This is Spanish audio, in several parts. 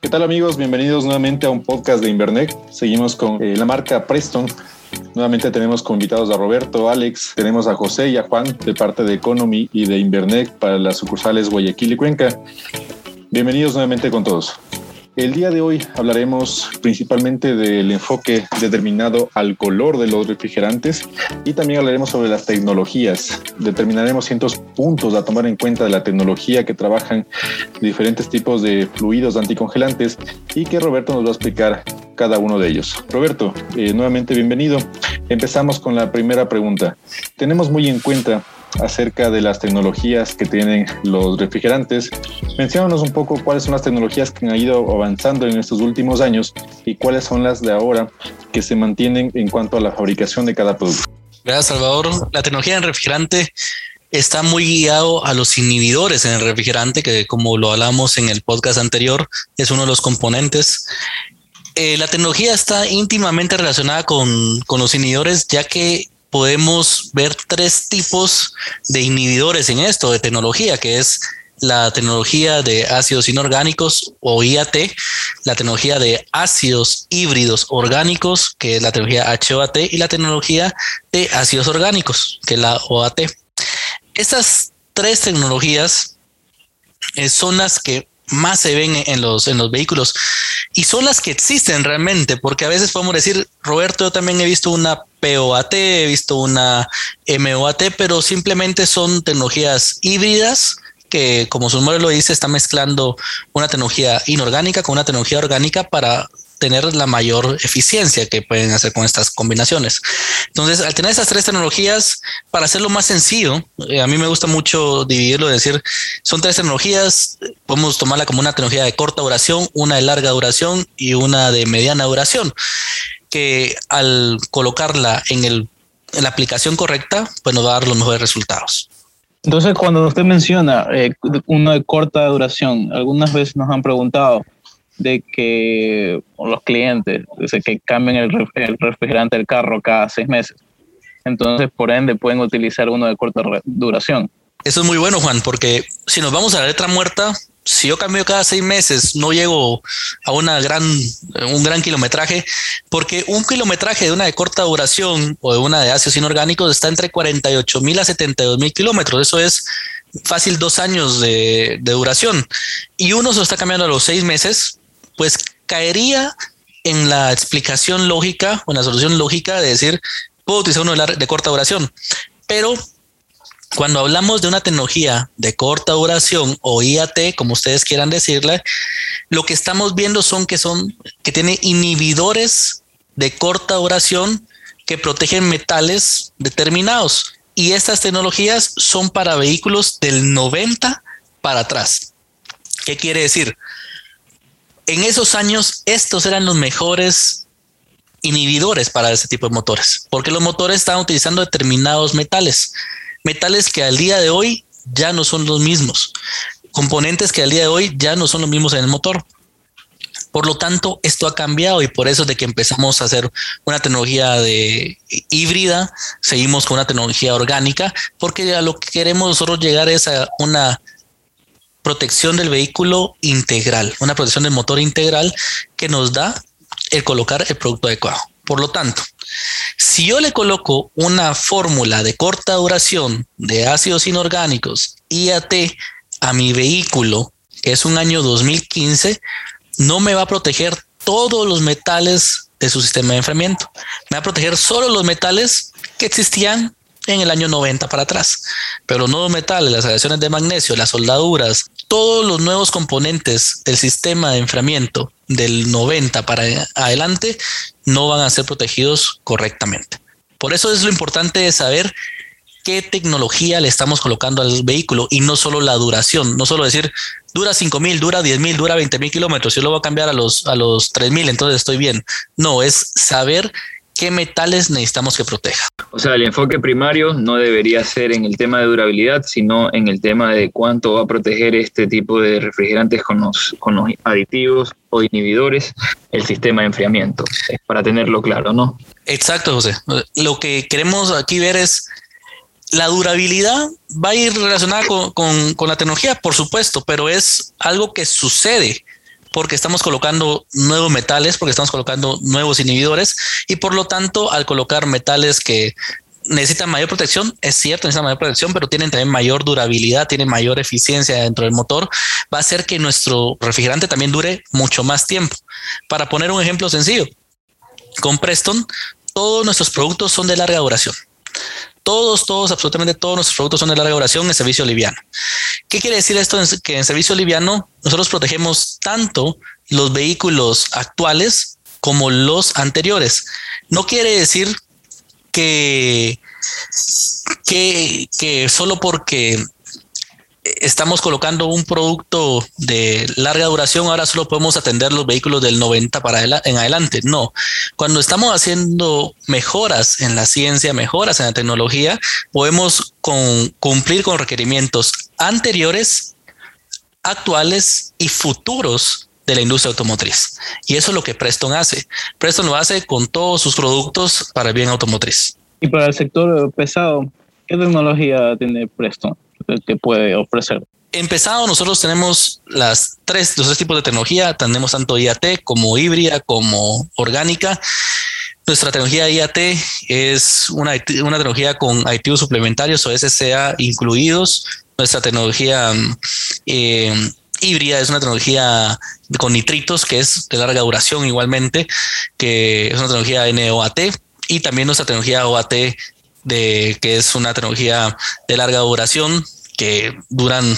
¿Qué tal amigos? Bienvenidos nuevamente a un podcast de Invernet. Seguimos con eh, la marca Preston. Nuevamente tenemos como invitados a Roberto, Alex, tenemos a José y a Juan de parte de Economy y de Invernet para las sucursales Guayaquil y Cuenca. Bienvenidos nuevamente con todos. El día de hoy hablaremos principalmente del enfoque determinado al color de los refrigerantes y también hablaremos sobre las tecnologías. Determinaremos ciertos puntos a tomar en cuenta de la tecnología que trabajan diferentes tipos de fluidos anticongelantes y que Roberto nos va a explicar cada uno de ellos. Roberto, eh, nuevamente bienvenido. Empezamos con la primera pregunta. Tenemos muy en cuenta acerca de las tecnologías que tienen los refrigerantes. Menciónanos un poco cuáles son las tecnologías que han ido avanzando en estos últimos años y cuáles son las de ahora que se mantienen en cuanto a la fabricación de cada producto. Gracias, Salvador. La tecnología en refrigerante está muy guiado a los inhibidores en el refrigerante, que como lo hablamos en el podcast anterior, es uno de los componentes. Eh, la tecnología está íntimamente relacionada con, con los inhibidores, ya que podemos ver tres tipos de inhibidores en esto de tecnología, que es la tecnología de ácidos inorgánicos o IAT, la tecnología de ácidos híbridos orgánicos, que es la tecnología HOAT, y la tecnología de ácidos orgánicos, que es la OAT. Estas tres tecnologías eh, son las que más se ven en los, en los vehículos. Y son las que existen realmente, porque a veces podemos decir, Roberto, yo también he visto una POAT, he visto una MOAT, pero simplemente son tecnologías híbridas que, como su nombre lo dice, está mezclando una tecnología inorgánica con una tecnología orgánica para tener la mayor eficiencia que pueden hacer con estas combinaciones. Entonces, al tener esas tres tecnologías, para hacerlo más sencillo, eh, a mí me gusta mucho dividirlo, decir, son tres tecnologías, podemos tomarla como una tecnología de corta duración, una de larga duración y una de mediana duración, que al colocarla en, el, la aplicación correcta, pues nos va a dar los mejores resultados. Entonces, cuando usted menciona eh, uno de corta duración, algunas veces nos han preguntado, de que los clientes, dice que cambien el, refrigerante del carro cada seis meses. Entonces, por ende, pueden utilizar uno de corta duración. Eso es muy bueno, Juan, porque si nos vamos a la letra muerta, si yo cambio cada seis meses, no llego a una gran, un gran kilometraje, porque un kilometraje de una de corta duración o de una de ácidos inorgánicos está entre 48 mil a 72 mil kilómetros. Eso es fácil dos años de, de, duración. Y uno se lo está cambiando a los seis meses, pues caería en la explicación lógica o en la solución lógica de decir, puedo utilizar uno de, corta duración, pero cuando hablamos de una tecnología de corta duración o IAT, como ustedes quieran decirle, lo que estamos viendo son que son que tiene inhibidores de corta duración que protegen metales determinados y estas tecnologías son para vehículos del 90 para atrás. ¿Qué quiere decir? En esos años estos eran los mejores inhibidores para ese tipo de motores, porque los motores estaban utilizando determinados metales, metales que al día de hoy ya no son los mismos, componentes que al día de hoy ya no son los mismos en el motor. Por lo tanto, esto ha cambiado y por eso de que empezamos a hacer una tecnología de híbrida, seguimos con una tecnología orgánica, porque a lo que queremos nosotros llegar es a una protección del vehículo integral, una protección del motor integral que nos da el colocar el producto adecuado. Por lo tanto, si yo le coloco una fórmula de corta duración de ácidos inorgánicos IAT a mi vehículo, que es un año 2015, no me va a proteger todos los metales de su sistema de enfriamiento. Me va a proteger solo los metales que existían en el año 90 para atrás. Pero los nuevos metales, las aleaciones de magnesio, las soldaduras, todos los nuevos componentes del sistema de enfriamiento del 90 para adelante no van a ser protegidos correctamente. Por eso es lo importante de saber qué tecnología le estamos colocando al vehículo y no solo la duración, no solo decir dura 5000, dura 10000, dura 20000 kilómetros, yo lo voy a cambiar a los, a los 3000, entonces estoy bien. No, es saber qué metales necesitamos que proteja. O sea, el enfoque primario no debería ser en el tema de durabilidad, sino en el tema de cuánto va a proteger este tipo de refrigerantes con los, con los aditivos o inhibidores el sistema de enfriamiento, para tenerlo claro, ¿no? Exacto, José. Lo que queremos aquí ver es la durabilidad va a ir relacionada con, con, con la tecnología, por supuesto, pero es algo que sucede porque estamos colocando nuevos metales, porque estamos colocando nuevos inhibidores y por lo tanto al colocar metales que necesitan mayor protección, es cierto, necesitan mayor protección, pero tienen también mayor durabilidad, tienen mayor eficiencia dentro del motor, va a hacer que nuestro refrigerante también dure mucho más tiempo. Para poner un ejemplo sencillo, con Preston, todos nuestros productos son de larga duración. Todos, todos, absolutamente todos nuestros productos son de larga duración en servicio liviano. ¿Qué quiere decir esto? Que en servicio liviano nosotros protegemos tanto los vehículos actuales como los anteriores. No quiere decir que, que, que solo porque estamos colocando un producto de larga duración, ahora solo podemos atender los vehículos del 90 para en adelante. No, cuando estamos haciendo mejoras en la ciencia, mejoras en la tecnología, podemos cumplir con requerimientos anteriores, actuales y futuros de la industria automotriz. Y eso es lo que Preston hace. Preston lo hace con todos sus productos para el bien automotriz. Y para el sector pesado, ¿qué tecnología tiene Preston? Que puede ofrecer? Empezado, nosotros tenemos las tres, los tres tipos de tecnología, tenemos tanto IAT como híbrida como orgánica. Nuestra tecnología IAT es una, una tecnología con aditivos suplementarios o SCA incluidos. Nuestra tecnología eh, híbrida es una tecnología con nitritos que es de larga duración igualmente, que es una tecnología NOAT y también nuestra tecnología OAT de que es una tecnología de larga duración que duran,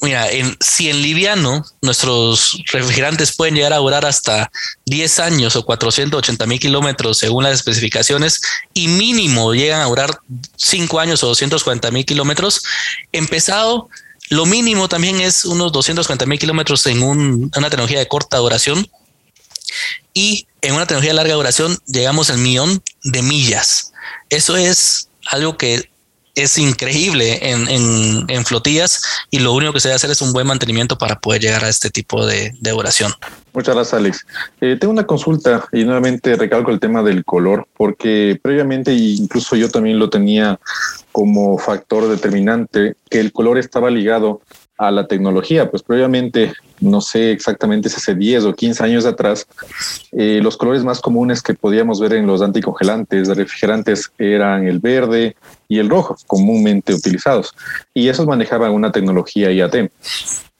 mira, en, si en liviano nuestros refrigerantes pueden llegar a durar hasta 10 años o 480 mil kilómetros según las especificaciones y mínimo llegan a durar 5 años o 240 mil kilómetros, empezado lo mínimo también es unos 240 mil kilómetros en una tecnología de corta duración y en una tecnología de larga duración llegamos al millón de millas. Eso es algo que es increíble en, flotillas y lo único que se debe hacer es un buen mantenimiento para poder llegar a este tipo de, oración. Muchas gracias, Alex. Eh, tengo una consulta y nuevamente recalco el tema del color, porque previamente, incluso yo también lo tenía como factor determinante, que el color estaba ligado a la tecnología. Pues previamente, no sé exactamente si hace 10 o 15 años atrás, eh, los colores más comunes que podíamos ver en los anticongelantes refrigerantes eran el verde y el rojo, comúnmente utilizados. Y esos manejaban una tecnología IAT.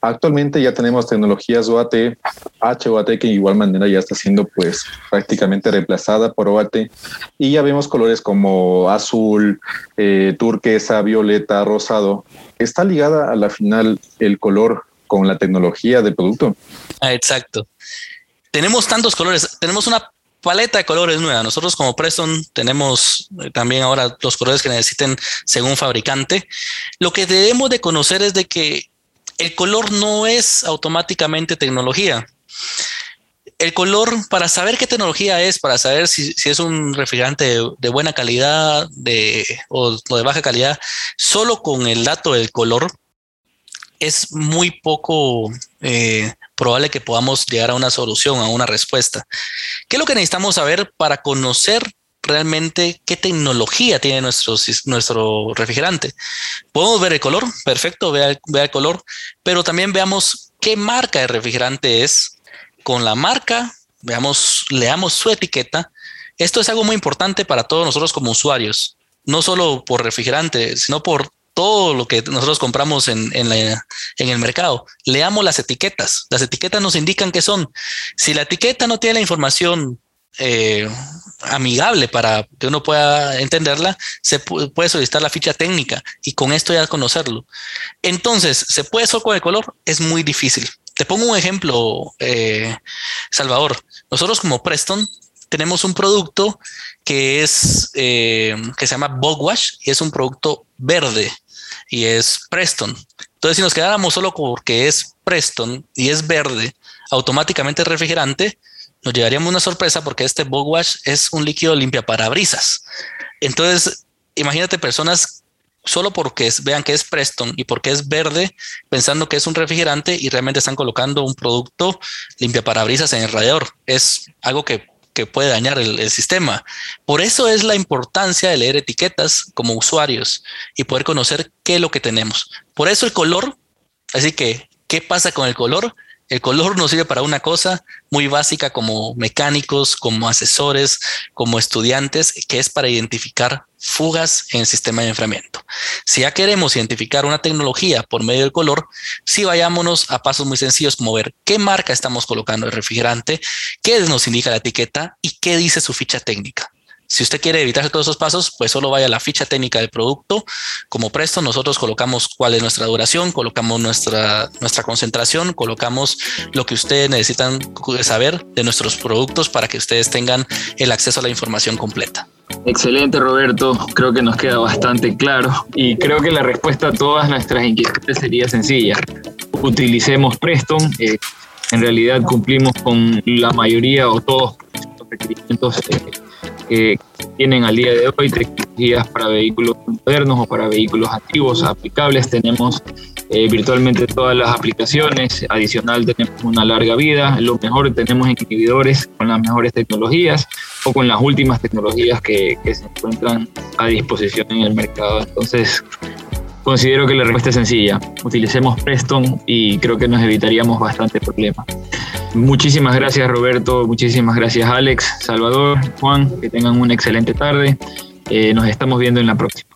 Actualmente ya tenemos tecnologías OAT, HOAT, que de igual manera ya está siendo pues prácticamente reemplazada por OAT. Y ya vemos colores como azul, eh, turquesa, violeta, rosado. ¿Está ligada a la final el color con la tecnología de producto? Ah, exacto. Tenemos tantos colores. Tenemos una paleta de colores nueva. Nosotros como Preston tenemos eh, también ahora los colores que necesiten según fabricante. Lo que debemos de conocer es de que el color no es automáticamente tecnología. El color, para saber qué tecnología es, para saber si, es un refrigerante de, buena calidad de, o, de baja calidad, solo con el dato del color, es muy poco eh, probable que podamos llegar a una solución, a una respuesta. ¿Qué es lo que necesitamos saber para conocer realmente qué tecnología tiene nuestro, nuestro refrigerante. Podemos ver el color, perfecto, vea vea el color, pero también veamos qué marca de refrigerante es. Con la marca, veamos, leamos su etiqueta. Esto es algo muy importante para todos nosotros como usuarios, no solo por refrigerante, sino por todo lo que nosotros compramos en, en, el mercado. Leamos las etiquetas. Las etiquetas nos indican qué son. Si la etiqueta no tiene la información eh, amigable para que uno pueda entenderla, se puede solicitar la ficha técnica y con esto ya conocerlo. Entonces, ¿se puede solo con el color? Es muy difícil. Te pongo un ejemplo, eh, Salvador. Nosotros como Preston tenemos un producto que es eh, que se llama Bogwash y es un producto verde y es Preston. Entonces, si nos quedáramos solo porque es Preston y es verde, automáticamente refrigerante, nos llevaríamos una sorpresa porque este bug wash es un líquido limpia parabrisas. Entonces, imagínate personas solo porque vean que es Preston y porque es verde, pensando que es un refrigerante y realmente están colocando un producto limpia parabrisas en el radiador. Es algo que, puede dañar el, el, sistema. Por eso es la importancia de leer etiquetas como usuarios y poder conocer qué es lo que tenemos. Por eso el color, así que, ¿qué pasa con el color? El color nos sirve para una cosa muy básica como mecánicos, como asesores, como estudiantes, que es para identificar fugas en el sistema de enfriamiento. Si ya queremos identificar una tecnología por medio del color, sí vayámonos a pasos muy sencillos como ver qué marca estamos colocando el refrigerante, qué nos indica la etiqueta y qué dice su ficha técnica. Si usted quiere evitar todos esos pasos, pues solo vaya a la ficha técnica del producto. Como Presto, nosotros colocamos cuál es nuestra duración, colocamos nuestra, nuestra concentración, colocamos lo que ustedes necesitan saber de nuestros productos para que ustedes tengan el acceso a la información completa. Excelente, Roberto. Creo que nos queda bastante claro y creo que la respuesta a todas nuestras inquietudes sería sencilla. Utilicemos Preston. Eh, en realidad cumplimos con la mayoría o todos los requerimientos eh, que tienen al día de hoy tecnologías para vehículos modernos o para vehículos antiguos aplicables. Tenemos eh, virtualmente todas las aplicaciones, adicional tenemos una larga vida, lo mejor tenemos inhibidores con las mejores tecnologías o con las últimas tecnologías que, que se encuentran a disposición en el mercado. Entonces, considero que la respuesta es sencilla. Utilicemos Preston y creo que nos evitaríamos bastante problemas. Muchísimas gracias Roberto, muchísimas gracias Alex, Salvador, Juan, que tengan una excelente tarde. Eh, nos estamos viendo en la próxima.